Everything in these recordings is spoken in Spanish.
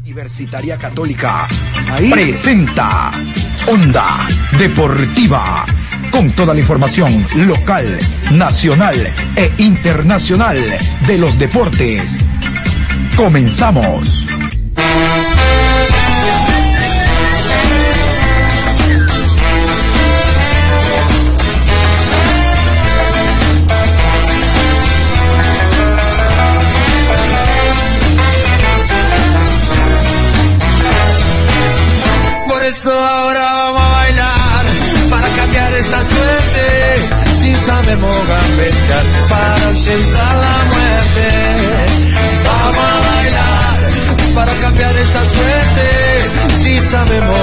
Universitaria Católica presenta Onda Deportiva con toda la información local, nacional e internacional de los deportes. Comenzamos. Cambiar esta suerte. Si sabemos.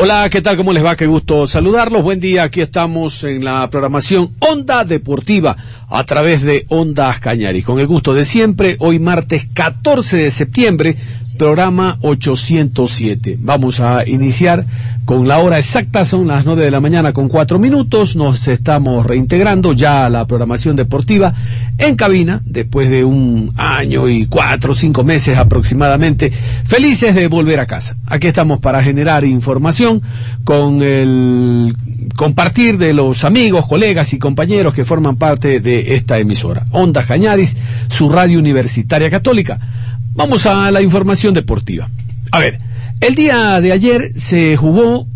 Hola, ¿qué tal? ¿Cómo les va? Qué gusto saludarlos. Buen día, aquí estamos en la programación Onda Deportiva a través de Ondas Cañaris. Con el gusto de siempre, hoy martes 14 de septiembre, programa 807. Vamos a iniciar con la hora exacta, son las 9 de la mañana con 4 minutos. Nos estamos reintegrando ya a la programación deportiva en cabina, después de un año y cuatro o cinco meses aproximadamente. Felices de volver a casa. Aquí estamos para generar información con el compartir de los amigos, colegas y compañeros que forman parte de esta emisora. Ondas Cañaris, su radio universitaria católica. Vamos a la información deportiva. A ver, el día de ayer se jugó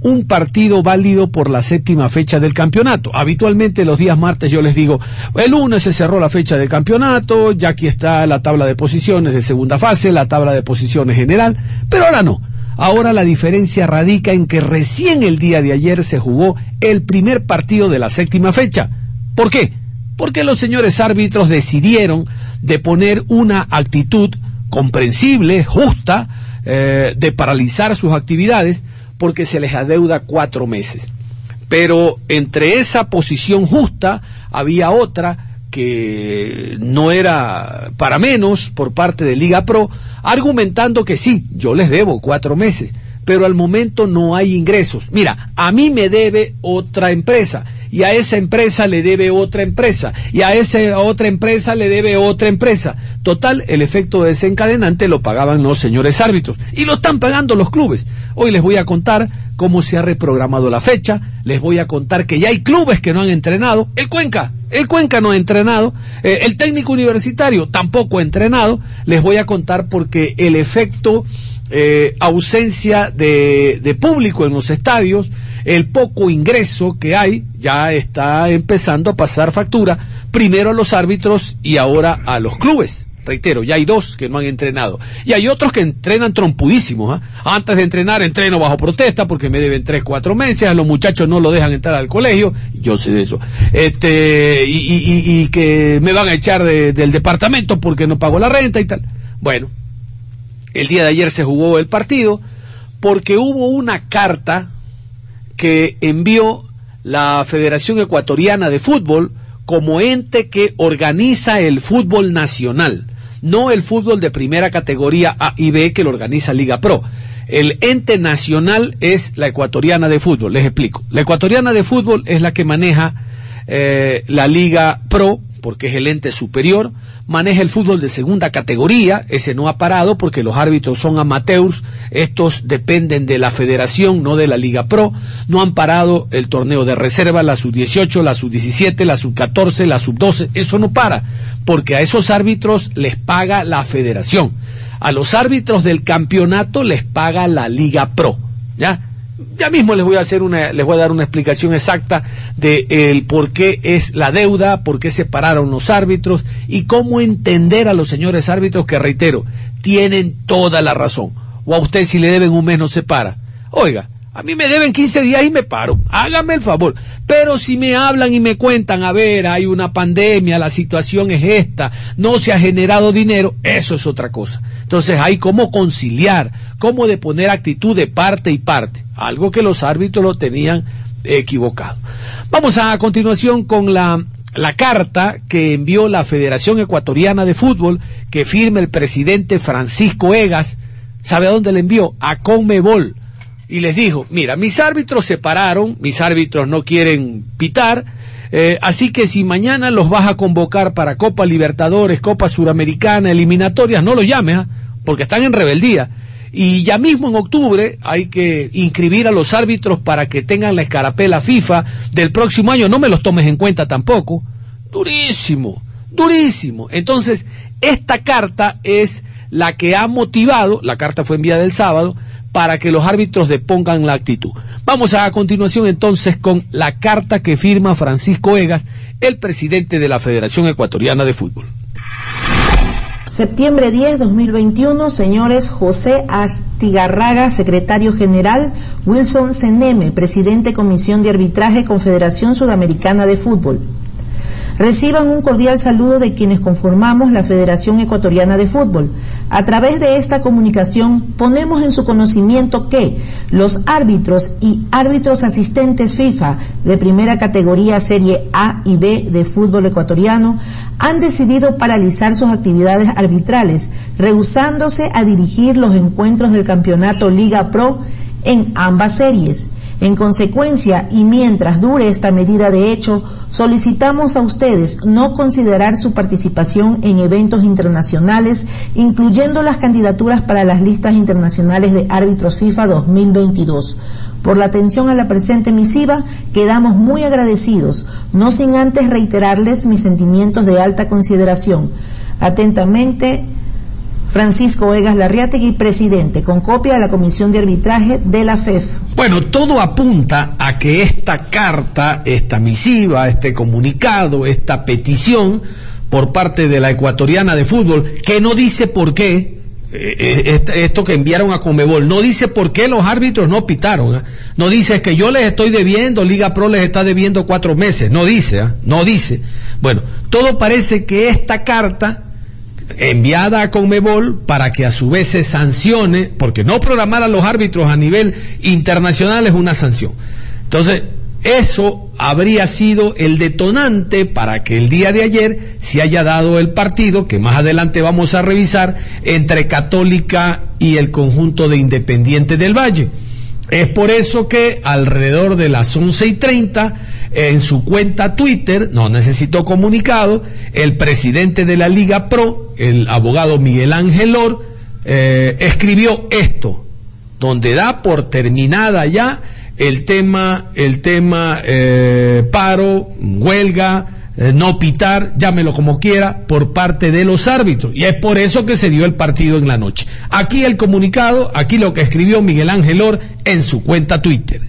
un partido válido por la séptima fecha del campeonato. Habitualmente los días martes yo les digo, el lunes se cerró la fecha del campeonato, ya aquí está la tabla de posiciones de segunda fase, la tabla de posiciones general, pero ahora no. Ahora la diferencia radica en que recién el día de ayer se jugó el primer partido de la séptima fecha. ¿Por qué? Porque los señores árbitros decidieron de poner una actitud comprensible, justa, eh, de paralizar sus actividades porque se les adeuda cuatro meses. Pero entre esa posición justa había otra que no era para menos por parte de Liga Pro, argumentando que sí, yo les debo cuatro meses, pero al momento no hay ingresos. Mira, a mí me debe otra empresa y a esa empresa le debe otra empresa y a esa otra empresa le debe otra empresa. Total, el efecto desencadenante lo pagaban los señores árbitros y lo están pagando los clubes. Hoy les voy a contar cómo se ha reprogramado la fecha, les voy a contar que ya hay clubes que no han entrenado, el Cuenca, el Cuenca no ha entrenado, eh, el técnico universitario tampoco ha entrenado, les voy a contar porque el efecto eh, ausencia de, público en los estadios, el poco ingreso que hay, ya está empezando a pasar factura, primero a los árbitros y ahora a los clubes. Reitero, ya hay dos que no han entrenado. Y hay otros que entrenan trompudísimos. ¿ah? Antes de entrenar, entreno bajo protesta porque me deben tres, cuatro meses. Los muchachos no lo dejan entrar al colegio. Yo sé de eso. Este, y, y- y que me van a echar de- del departamento porque no pago la renta y tal. Bueno, el día de ayer se jugó el partido porque hubo una carta que envió la Federación Ecuatoriana de Fútbol como ente que organiza el fútbol nacional, no el fútbol de primera categoría A y B que lo organiza Liga Pro. El ente nacional es la Ecuatoriana de Fútbol, les explico. La Ecuatoriana de Fútbol es la que maneja eh, la Liga Pro, porque es el ente superior, maneja el fútbol de segunda categoría, ese no ha parado porque los árbitros son amateurs, estos dependen de la federación, no de la Liga Pro, no han parado el torneo de reserva, la sub-18, la sub-17, la sub-14, la sub-12, eso no para, porque a esos árbitros les paga la federación, a los árbitros del campeonato les paga la Liga Pro, ¿ya? Ya mismo les voy a hacer una, les voy a dar una explicación exacta de el por qué es la deuda, por qué se pararon los árbitros y cómo entender a los señores árbitros que reitero, tienen toda la razón. O a usted si le deben un mes no se para. Oiga, a mí me deben 15 días y me paro. Hágame el favor. Pero si me hablan y me cuentan, a ver, hay una pandemia, la situación es esta, no se ha generado dinero, eso es otra cosa. Entonces hay cómo conciliar, cómo de poner actitud de parte y parte, algo que los árbitros lo tenían equivocado. Vamos a continuación con la, la carta que envió la Federación Ecuatoriana de Fútbol, que firma el presidente Francisco Egas. ¿Sabe a dónde le envió? A Conmebol y les dijo, mira, mis árbitros se pararon, mis árbitros no quieren pitar, Eh, así que si mañana los vas a convocar para Copa Libertadores, Copa Suramericana, eliminatorias, no los llames, ¿ah? porque están en rebeldía. Y ya mismo en octubre hay que inscribir a los árbitros para que tengan la escarapela FIFA del próximo año. No me los tomes en cuenta tampoco. Durísimo, durísimo. Entonces, esta carta es la que ha motivado, la carta fue enviada el sábado, para que los árbitros depongan la actitud. Vamos a, continuación entonces con la carta que firma Francisco Egas, el presidente de la Federación Ecuatoriana de Fútbol. Septiembre 10, 2021, señores José Astigarraga, secretario general, Wilson Seneme, presidente Comisión de Arbitraje Confederación Sudamericana de Fútbol. Reciban un cordial saludo de quienes conformamos la Federación Ecuatoriana de Fútbol. A través de esta comunicación ponemos en su conocimiento que los árbitros y árbitros asistentes FIFA de primera categoría Serie A y B de fútbol ecuatoriano han decidido paralizar sus actividades arbitrales, rehusándose a dirigir los encuentros del campeonato Liga Pro en ambas series. En consecuencia, y mientras dure esta medida de hecho, solicitamos a ustedes no considerar su participación en eventos internacionales, incluyendo las candidaturas para las listas internacionales de árbitros FIFA 2022. Por la atención a la presente misiva, quedamos muy agradecidos, no sin antes reiterarles mis sentimientos de alta consideración. Atentamente, Francisco Egas Larriategui, presidente, con copia de la Comisión de Arbitraje de la FEF. Bueno, todo apunta a que esta carta, esta misiva, este comunicado, esta petición por parte de la ecuatoriana de fútbol, que no dice por qué, eh, eh, esto que enviaron a Comebol, no dice por qué los árbitros no pitaron, ¿eh? no dice que yo les estoy debiendo, Liga Pro les está debiendo cuatro meses, no dice, ¿eh? no dice. Bueno, todo parece que esta carta enviada a Conmebol para que a su vez se sancione, porque no programar a los árbitros a nivel internacional es una sanción. Entonces, eso habría sido el detonante para que el día de ayer se haya dado el partido, que más adelante vamos a revisar, entre Católica y el conjunto de Independiente del Valle. Es por eso que alrededor de las once y treinta, en su cuenta Twitter, no necesitó comunicado, el presidente de la Liga Pro, el abogado Miguel Ángel Or, eh, escribió esto, donde da por terminada ya el tema, el tema eh, paro, huelga, eh, no pitar, llámelo como quiera, por parte de los árbitros. Y es por eso que se dio el partido en la noche. Aquí el comunicado, aquí lo que escribió Miguel Ángel Or en su cuenta Twitter.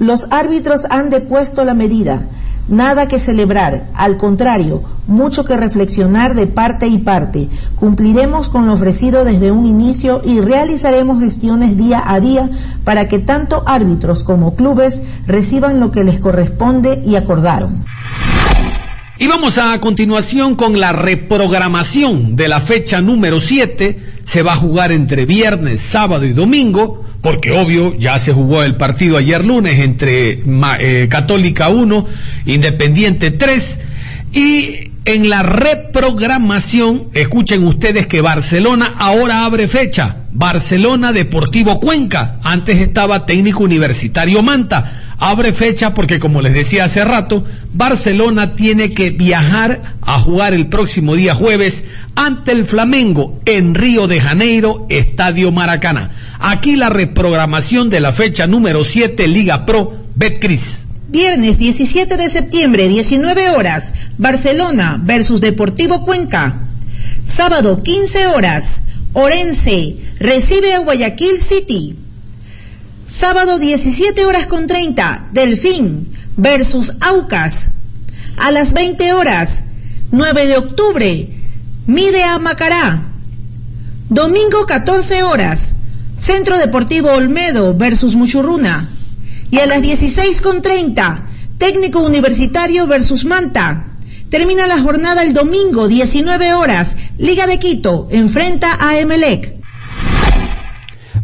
Los árbitros han depuesto la medida. Nada que celebrar, al contrario, mucho que reflexionar de parte y parte. Cumpliremos con lo ofrecido desde un inicio y realizaremos gestiones día a día para que tanto árbitros como clubes reciban lo que les corresponde y acordaron. Y vamos a continuación con la reprogramación de la fecha número 7. Se va a jugar entre viernes, sábado y domingo, porque obvio ya se jugó el partido ayer lunes entre eh, Católica 1, Independiente 3 y en la reprogramación, escuchen ustedes que Barcelona ahora abre fecha. Barcelona Deportivo Cuenca. Antes estaba Técnico Universitario Manta. Abre fecha porque, como les decía hace rato, Barcelona tiene que viajar a jugar el próximo día jueves ante el Flamengo en Río de Janeiro, Estadio Maracaná. Aquí la reprogramación de la fecha número 7, Liga Pro, Betcris. Viernes 17 de septiembre, 19 horas, Barcelona versus Deportivo Cuenca. Sábado 15 horas, Orense recibe a Guayaquil City. Sábado 17 horas con 30, Delfín versus Aucas. A las 20 horas, 9 de octubre, Mide a Macará. Domingo 14 horas, Centro Deportivo Olmedo versus Muchurruna. Y a las 16.30, Técnico Universitario versus Manta. Termina la jornada el domingo, 19 horas. Liga de Quito enfrenta a Emelec.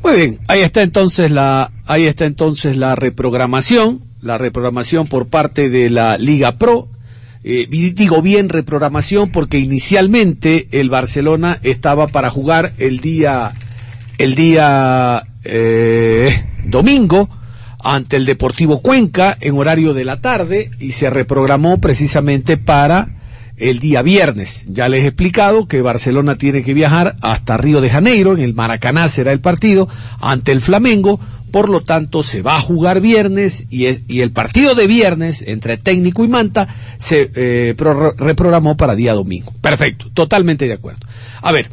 Muy bien, ahí está entonces la, ahí está entonces la reprogramación, la reprogramación por parte de la Liga Pro. Eh, digo bien reprogramación porque inicialmente el Barcelona estaba para jugar el día, el día eh, domingo ante el Deportivo Cuenca en horario de la tarde y se reprogramó precisamente para el día viernes. Ya les he explicado que Barcelona tiene que viajar hasta Río de Janeiro, en el Maracaná será el partido, ante el Flamengo, por lo tanto se va a jugar viernes y, y el partido de viernes entre técnico y Manta se eh, reprogramó para día domingo. Perfecto, totalmente de acuerdo. A ver,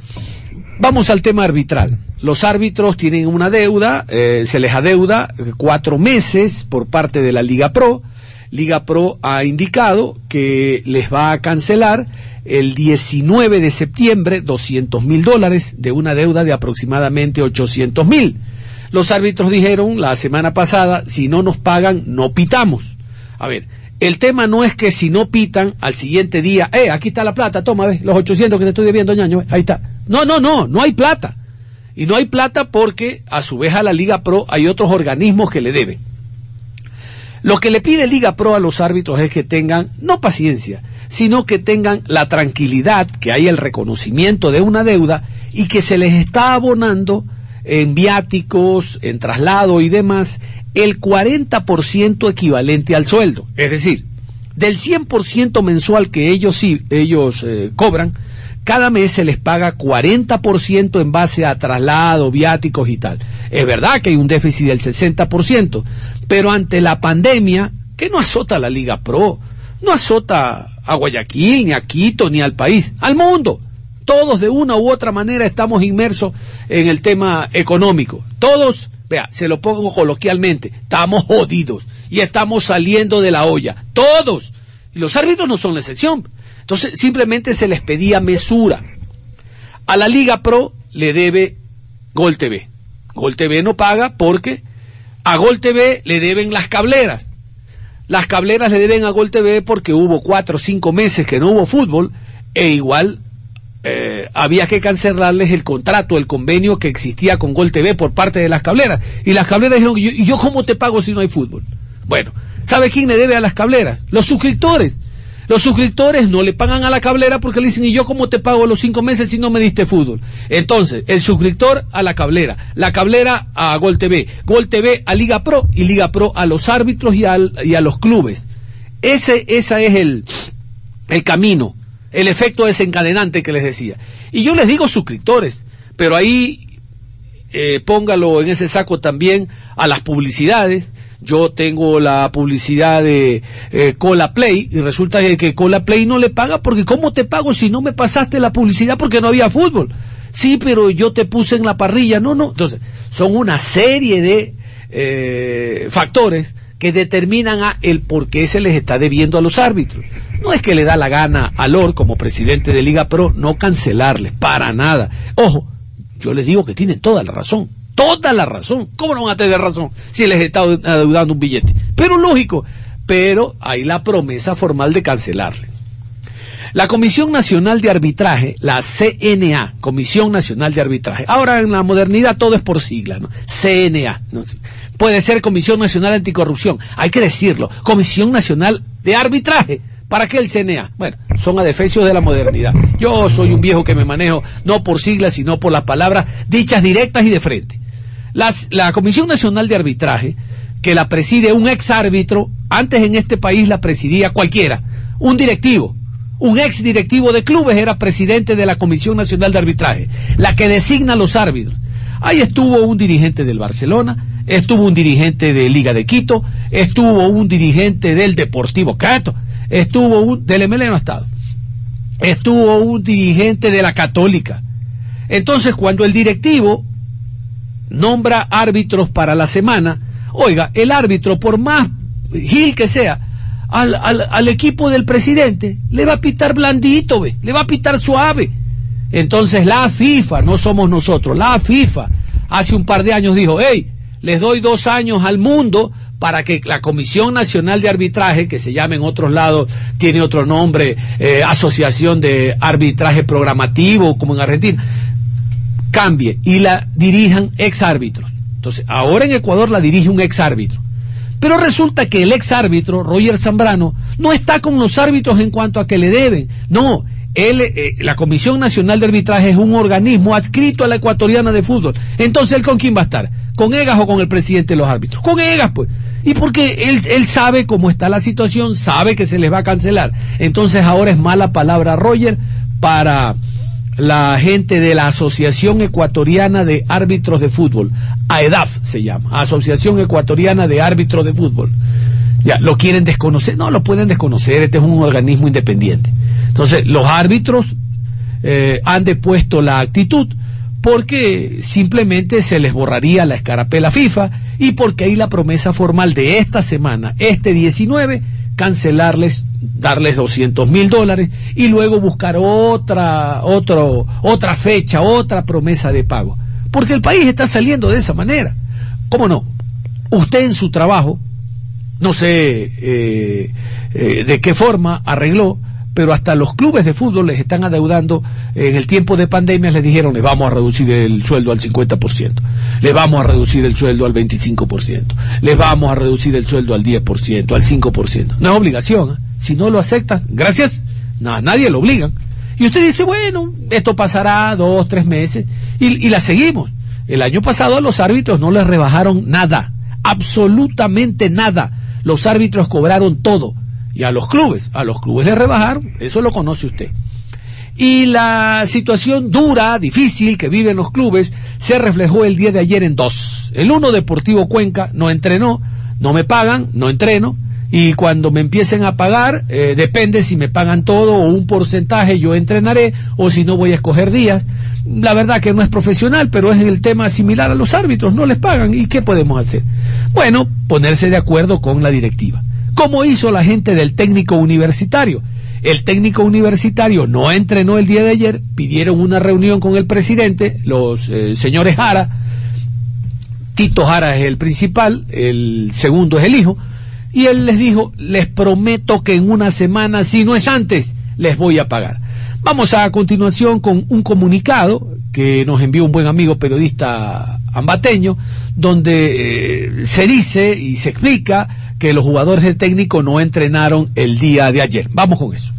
vamos al tema arbitral. Los árbitros tienen una deuda, eh, se les adeuda cuatro meses por parte de la Liga Pro. Liga Pro ha indicado que les va a cancelar el 19 de septiembre 200 mil dólares de una deuda de aproximadamente 800 mil. Los árbitros dijeron la semana pasada, si no nos pagan, no pitamos. A ver, el tema no es que si no pitan al siguiente día, eh, aquí está la plata, toma, ve, los 800 que te estoy debiendo, ñaño, ahí está. No, no, no, no hay plata. Y no hay plata porque a su vez a la Liga Pro hay otros organismos que le deben. Lo que le pide Liga Pro a los árbitros es que tengan, no paciencia, sino que tengan la tranquilidad, que hay el reconocimiento de una deuda y que se les está abonando en viáticos, en traslado y demás, el 40% equivalente al sueldo. Es decir, del 100% mensual que ellos, ellos eh, cobran, cada mes se les paga 40% en base a traslado, viáticos y tal. Es verdad que hay un déficit del 60%, pero ante la pandemia, que no azota a la Liga Pro, no azota a Guayaquil, ni a Quito, ni al país, al mundo. Todos de una u otra manera estamos inmersos en el tema económico. Todos, vea, se lo pongo coloquialmente, estamos jodidos y estamos saliendo de la olla. Todos. Y los árbitros no son la excepción. Entonces, simplemente se les pedía mesura. A la Liga Pro le debe Gol TV. Gol TV no paga porque a Gol TV le deben las cableras. Las cableras le deben a Gol TV porque hubo cuatro o cinco meses que no hubo fútbol e igual eh, había que cancelarles el contrato, el convenio que existía con Gol TV por parte de las cableras. Y las cableras dijeron, ¿y yo cómo te pago si no hay fútbol? Bueno, ¿sabe quién le debe a las cableras? Los suscriptores. Los suscriptores no le pagan a la cablera porque le dicen, ¿y yo cómo te pago los cinco meses si no me diste fútbol? Entonces, el suscriptor a la cablera, la cablera a Gol TV, Gol TV a Liga Pro y Liga Pro a los árbitros y, y a los clubes. Ese, ese es el, el camino, el efecto desencadenante que les decía. Y yo les digo suscriptores, pero ahí eh, póngalo en ese saco también a las publicidades, yo tengo la publicidad de eh, Cola Play y resulta que, Cola Play no le paga porque ¿cómo te pago si no me pasaste la publicidad porque no había fútbol? Sí, pero yo te puse en la parrilla. No, no. Entonces, son una serie de eh, factores que determinan a el por qué se les está debiendo a los árbitros. No es que le da la gana a Lor como presidente de Liga Pro no cancelarles, para nada. Ojo, yo les digo que tienen toda la razón toda la razón. ¿Cómo no van a tener razón si les está adeudando un billete? Pero lógico, pero hay la promesa formal de cancelarle. La Comisión Nacional de Arbitraje, la CNA, Comisión Nacional de Arbitraje. Ahora en la modernidad todo es por sigla, ¿no? CNA. Puede ser Comisión Nacional Anticorrupción, hay que decirlo. Comisión Nacional de Arbitraje. ¿Para qué el CNA? Bueno, son adefesios de la modernidad. Yo soy un viejo que me manejo no por siglas, sino por las palabras dichas directas y de frente la Comisión Nacional de Arbitraje, que la preside un ex árbitro, antes en este país la presidía cualquiera, un directivo, un ex directivo de clubes era presidente de la Comisión Nacional de Arbitraje, la que designa a los árbitros. Ahí estuvo un dirigente del Barcelona, estuvo un dirigente de Liga de Quito, estuvo un dirigente del Deportivo Cato, estuvo un del MLE no estado, estuvo un dirigente de la Católica. Entonces, cuando el directivo nombra árbitros para la semana, oiga, el árbitro, por más gil que sea, al, al, equipo del presidente le va a pitar blandito, ¿ve? le va a pitar suave. Entonces la FIFA, no somos nosotros, la FIFA hace un par de años dijo, hey, les doy dos años al mundo para que la Comisión Nacional de Arbitraje, que se llama en otros lados, tiene otro nombre, eh, Asociación de Arbitraje Programativo, como en Argentina, cambie y la dirijan ex árbitros. Entonces, ahora en Ecuador la dirige un ex árbitro. Pero resulta que el ex árbitro, Roger Zambrano, no está con los árbitros en cuanto a que le deben. No, él, eh, la Comisión Nacional de Arbitraje es un organismo adscrito a la ecuatoriana de fútbol. Entonces, ¿él con quién va a estar? ¿Con Egas o con el presidente de los árbitros? Con Egas, pues. Y porque él, él sabe cómo está la situación, sabe que se les va a cancelar. Entonces, ahora es mala palabra, Roger, para la gente de la Asociación Ecuatoriana de Árbitros de Fútbol. AEDAF se llama, Asociación Ecuatoriana de Árbitros de Fútbol. Ya, lo quieren desconocer. No, lo pueden desconocer, este es un organismo independiente. Entonces, los árbitros eh, han depuesto la actitud porque simplemente se les borraría la escarapela FIFA y porque hay la promesa formal de esta semana, este 19, cancelarles, darles 200 mil dólares y luego buscar otra, otro, otra fecha, otra promesa de pago. Porque el país está saliendo de esa manera. ¿Cómo no? Usted en su trabajo no sé eh, eh, de qué forma arregló, pero hasta los clubes de fútbol les están adeudando. En el tiempo de pandemia les dijeron, le vamos a reducir el sueldo al 50%, le vamos a reducir el sueldo al 25%, les vamos a reducir el sueldo al 10%, al 5%. No es obligación. ¿eh? Si no lo aceptas, gracias, nada, nadie lo obliga. Y usted dice, bueno, esto pasará dos, tres meses, y, y la seguimos. El año pasado a los árbitros no les rebajaron nada, absolutamente nada los árbitros cobraron todo. Y a los clubes, a los clubes le rebajaron, eso lo conoce usted. Y la situación dura, difícil que viven los clubes se reflejó el día de ayer en dos. El uno, Deportivo Cuenca, no entrenó, no me pagan, no entreno, y cuando me empiecen a pagar, eh, depende si me pagan todo o un porcentaje, yo entrenaré, o si no voy a escoger días. La verdad que no es profesional, pero es el tema similar a los árbitros, no les pagan. ¿Y qué podemos hacer? Bueno, ponerse de acuerdo con la directiva. ¿Cómo hizo la gente del técnico universitario? El técnico universitario no entrenó el día de ayer, pidieron una reunión con el presidente, los eh, señores Jara, Tito Jara es el principal, el segundo es el hijo, y él les dijo, les prometo que en una semana, si no es antes, les voy a pagar. Vamos a continuación con un comunicado que nos envió un buen amigo periodista ambateño, donde eh, se dice y se explica que los jugadores del técnico no entrenaron el día de ayer. Vamos con eso.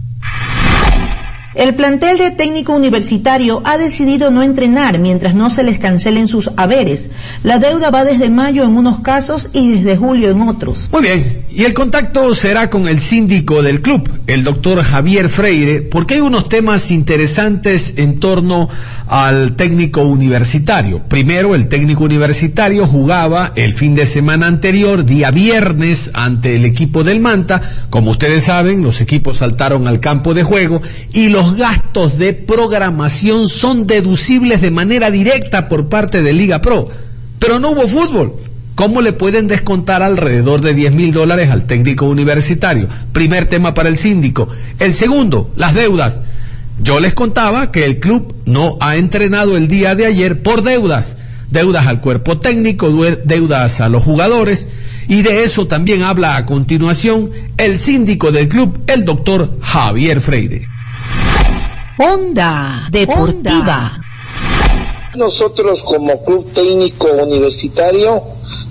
El plantel de técnico universitario ha decidido no entrenar mientras no se les cancelen sus haberes. La deuda va desde mayo en unos casos y desde julio en otros. Muy bien, y el contacto será con el síndico del club, el doctor Javier Freire, porque hay unos temas interesantes en torno al técnico universitario. Primero, el técnico universitario jugaba el fin de semana anterior, día viernes, ante el equipo del Manta. Como ustedes saben, los equipos saltaron al campo de juego y los los gastos de programación son deducibles de manera directa por parte de Liga Pro, pero no hubo fútbol. ¿Cómo le pueden descontar alrededor de 10 mil dólares al técnico universitario? Primer tema para el síndico. El segundo, las deudas. Yo les contaba que el club no ha entrenado el día de ayer por deudas. Deudas al cuerpo técnico, deudas a los jugadores. Y de eso también habla a continuación el síndico del club, el doctor Javier Freire. Onda Deportiva. Nosotros como club técnico universitario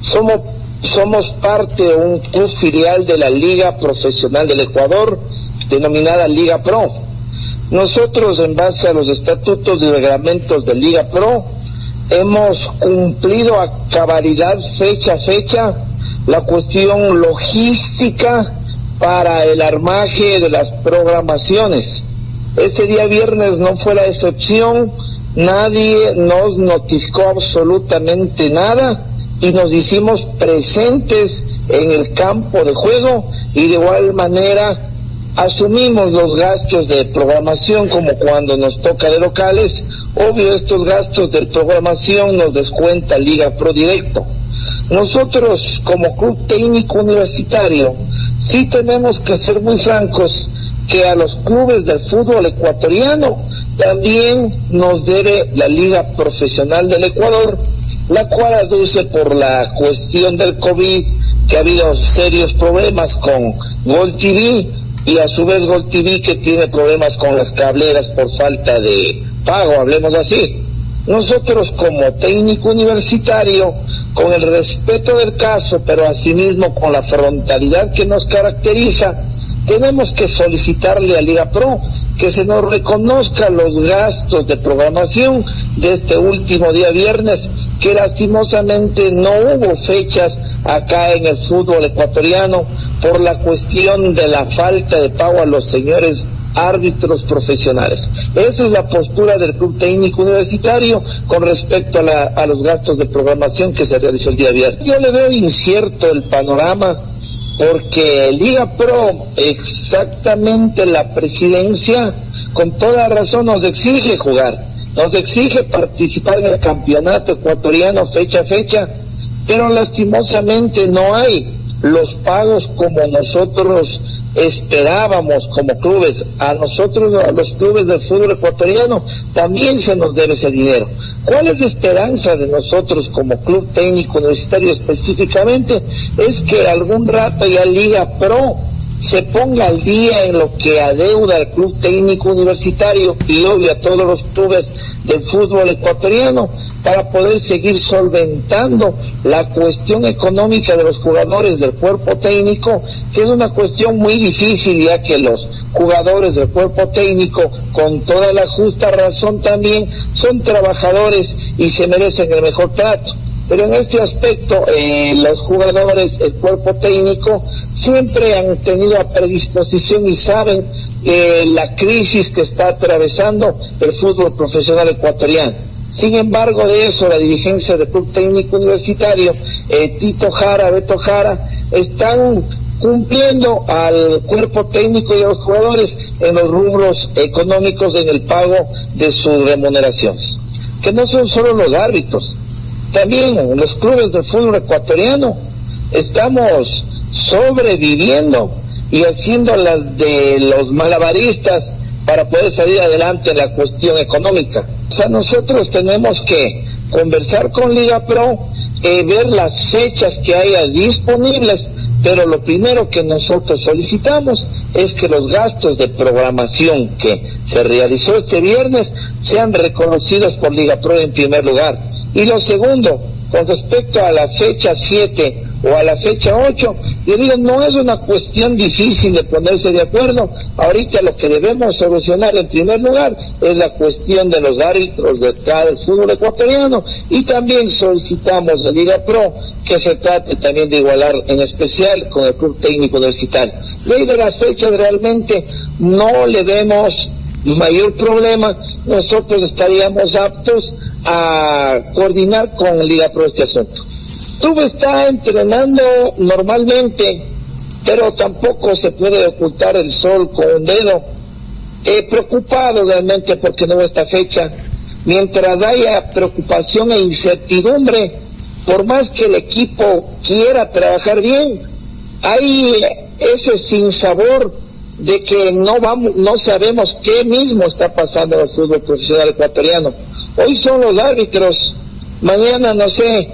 somos, somos parte de un club filial de la Liga Profesional del Ecuador, denominada Liga Pro. Nosotros, en base a los estatutos y reglamentos de Liga Pro, hemos cumplido a cabalidad fecha a fecha la cuestión logística para el armaje de las programaciones este día viernes no fue la excepción, nadie nos notificó absolutamente nada y nos hicimos presentes en el campo de juego y de igual manera asumimos los gastos de programación como cuando nos toca de locales. Obvio, estos gastos de programación nos descuenta Liga Pro Directo. Nosotros como club técnico universitario sí tenemos que ser muy francos que a los clubes del fútbol ecuatoriano también nos debe la Liga Profesional del Ecuador, la cual aduce por la cuestión del COVID que ha habido serios problemas con Gol TV y a su vez Gol TV que tiene problemas con las cableras por falta de pago, hablemos así. Nosotros como técnico universitario, con el respeto del caso, pero asimismo con la frontalidad que nos caracteriza, tenemos que solicitarle a Liga Pro que se nos reconozca los gastos de programación de este último día viernes, que lastimosamente no hubo fechas acá en el fútbol ecuatoriano por la cuestión de la falta de pago a los señores árbitros profesionales. Esa es la postura del Club Técnico Universitario con respecto a, a los gastos de programación que se realizó el día viernes. Yo le veo incierto el panorama porque Liga Pro, exactamente la presidencia, con toda razón nos exige jugar, nos exige participar en el campeonato ecuatoriano fecha a fecha, pero lastimosamente no hay los pagos como nosotros esperábamos como clubes. A nosotros, a los clubes del fútbol ecuatoriano, también se nos debe ese dinero. ¿Cuál es la esperanza de nosotros como club técnico universitario específicamente? Es que algún rato ya Liga Pro se ponga al día en lo que adeuda al club técnico universitario y obvio a todos los clubes del fútbol ecuatoriano para poder seguir solventando la cuestión económica de los jugadores del cuerpo técnico, que es una cuestión muy difícil ya que los jugadores del cuerpo técnico, con toda la justa razón también, son trabajadores y se merecen el mejor trato. Pero en este aspecto, eh, los jugadores, el cuerpo técnico, siempre han tenido a predisposición y saben la crisis que está atravesando el fútbol profesional ecuatoriano. Sin embargo, de eso, la dirigencia del Club Técnico Universitario, eh, Tito Jara, Beto Jara, están cumpliendo al cuerpo técnico y a los jugadores en los rubros económicos en el pago de sus remuneraciones. Que no son solo los árbitros, también los clubes de fútbol ecuatoriano estamos sobreviviendo y haciendo las de los malabaristas para poder salir adelante en la cuestión económica. O sea, nosotros tenemos que conversar con Liga Pro, eh, ver las fechas que haya disponibles, pero lo primero que nosotros solicitamos es que los gastos de programación que se realizó este viernes sean reconocidos por Liga Pro en primer lugar. Y lo segundo, con respecto a la fecha 7 o a la fecha 8, yo digo, no es una cuestión difícil de ponerse de acuerdo. Ahorita lo que debemos solucionar en primer lugar es la cuestión de los árbitros de cada fútbol ecuatoriano y también solicitamos de Liga Pro que se trate también de igualar en especial con el Club Técnico Universitario. Ley de las fechas realmente no le vemos mayor problema, nosotros estaríamos aptos a coordinar con Liga Pro este asunto. Tú está entrenando normalmente, pero tampoco se puede ocultar el sol con un dedo. He preocupado realmente porque no esta fecha. Mientras haya preocupación e incertidumbre, por más que el equipo quiera trabajar bien, hay ese sinsabor de que no vamos, no sabemos qué mismo está pasando en el fútbol profesional ecuatoriano. Hoy son los árbitros, mañana no sé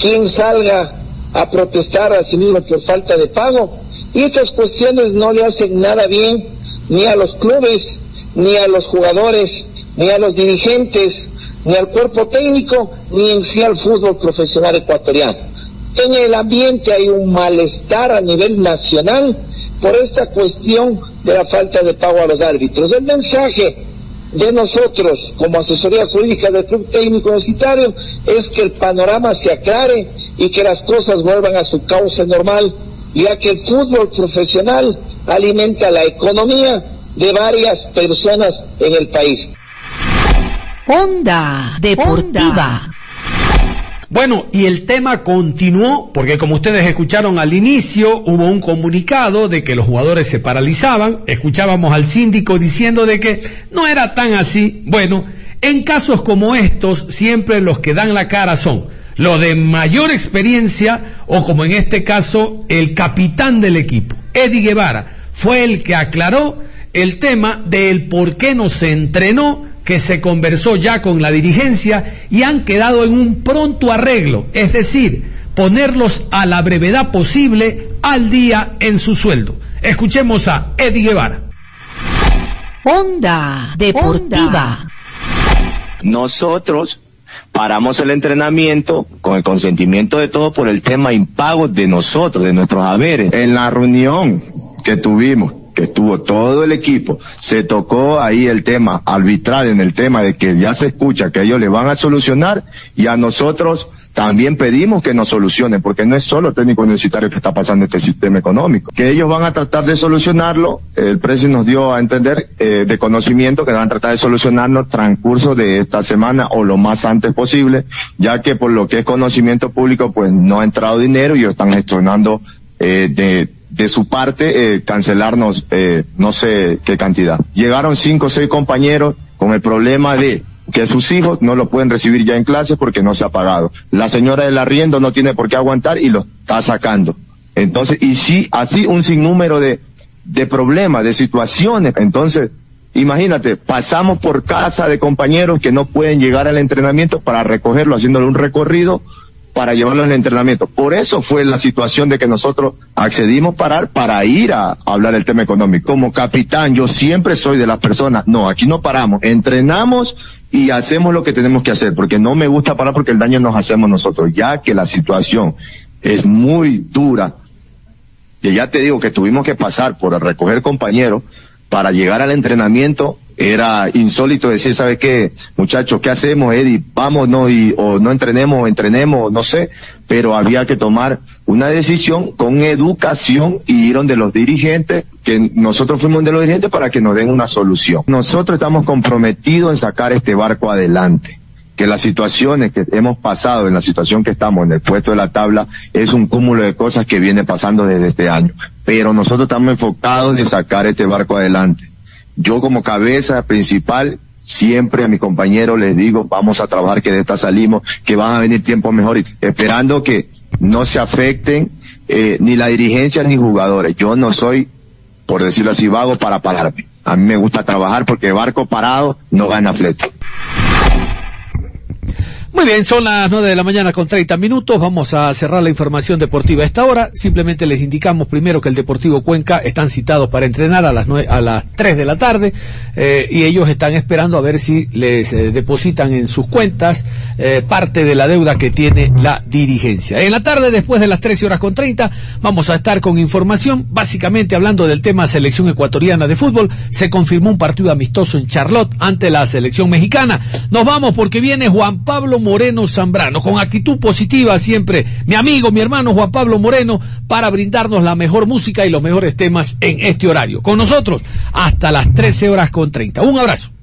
quién salga a protestar a sí mismo por falta de pago. Y estas cuestiones no le hacen nada bien ni a los clubes, ni a los jugadores, ni a los dirigentes, ni al cuerpo técnico, ni en sí al fútbol profesional ecuatoriano. En el ambiente hay un malestar a nivel nacional por esta cuestión de la falta de pago a los árbitros. El mensaje de nosotros como asesoría jurídica del Club Técnico Universitario es que el panorama se aclare y que las cosas vuelvan a su cauce normal, ya que el fútbol profesional alimenta la economía de varias personas en el país. Onda Deportiva. Bueno, y el tema continuó, porque como ustedes escucharon al inicio, hubo un comunicado de que los jugadores se paralizaban, escuchábamos al síndico diciendo de que no era tan así. Bueno, en casos como estos, siempre los que dan la cara son los de mayor experiencia o como en este caso, el capitán del equipo, Eddie Guevara, fue el que aclaró el tema del por qué no se entrenó que se conversó ya con la dirigencia y han quedado en un pronto arreglo, es decir, ponerlos a la brevedad posible al día en su sueldo. Escuchemos a Eddie Guevara. Onda Deportiva. Nosotros paramos el entrenamiento con el consentimiento de todos por el tema impago de nosotros, de nuestros haberes. En la reunión que tuvimos que estuvo todo el equipo, se tocó ahí el tema arbitral en el tema de que ya se escucha que ellos le van a solucionar y a nosotros también pedimos que nos solucionen, porque no es solo técnico universitario que está pasando este sistema económico, que ellos van a tratar de solucionarlo, el presidente nos dio a entender eh, de conocimiento que van a tratar de solucionarlo transcurso de esta semana o lo más antes posible, ya que por lo que es conocimiento público, pues no ha entrado dinero y están gestionando eh, de, de su parte eh, cancelarnos eh, no sé qué cantidad. Llegaron cinco o seis compañeros con el problema de que sus hijos no lo pueden recibir ya en clase porque no se ha pagado. La señora del arriendo no tiene por qué aguantar y lo está sacando. Entonces, y sí, así un sinnúmero de, de problemas, de situaciones. Entonces, imagínate, pasamos por casa de compañeros que no pueden llegar al entrenamiento para recogerlo, haciéndole un recorrido para llevarlo al entrenamiento. Por eso fue la situación de que nosotros accedimos parar para ir a, hablar el tema económico. Como capitán, yo siempre soy de las personas, no, aquí no paramos, entrenamos y hacemos lo que tenemos que hacer, porque no me gusta parar porque el daño nos hacemos nosotros, ya que la situación es muy dura, y ya te digo que tuvimos que pasar por recoger compañeros para llegar al entrenamiento, era insólito decir, ¿sabe qué? Muchachos, ¿qué hacemos, Eddie? Vámonos y, o no entrenemos, entrenemos, no sé, pero había que tomar una decisión con educación y ir donde los dirigentes, que nosotros fuimos de los dirigentes para que nos den una solución. Nosotros estamos comprometidos en sacar este barco adelante que las situaciones que hemos pasado, en la situación que estamos en el puesto de la tabla, es un cúmulo de cosas que viene pasando desde este año. Pero nosotros estamos enfocados en sacar este barco adelante. Yo como cabeza principal, siempre a mis compañeros les digo, vamos a trabajar que de esta salimos, que van a venir tiempos mejores, esperando que no se afecten eh, ni la dirigencia ni jugadores. Yo no soy, por decirlo así, vago para pararme. A mí me gusta trabajar porque barco parado no gana flete. Muy bien, son las nueve de la mañana con 30 minutos. Vamos a cerrar la información deportiva a esta hora. Simplemente les indicamos primero que el Deportivo Cuenca están citados para entrenar a las a las 3 de la tarde eh, y ellos están esperando a ver si les eh, depositan en sus cuentas eh, parte de la deuda que tiene la dirigencia. En la tarde, después de las 13 horas con 30, vamos a estar con información, básicamente hablando del tema selección ecuatoriana de fútbol. Se confirmó un partido amistoso en Charlotte ante la selección mexicana. Nos vamos porque viene Juan Pablo Moreno Zambrano, con actitud positiva siempre, mi amigo, mi hermano Juan Pablo Moreno, para brindarnos la mejor música y los mejores temas en este horario. Con nosotros hasta las 13 horas con 30. Un abrazo.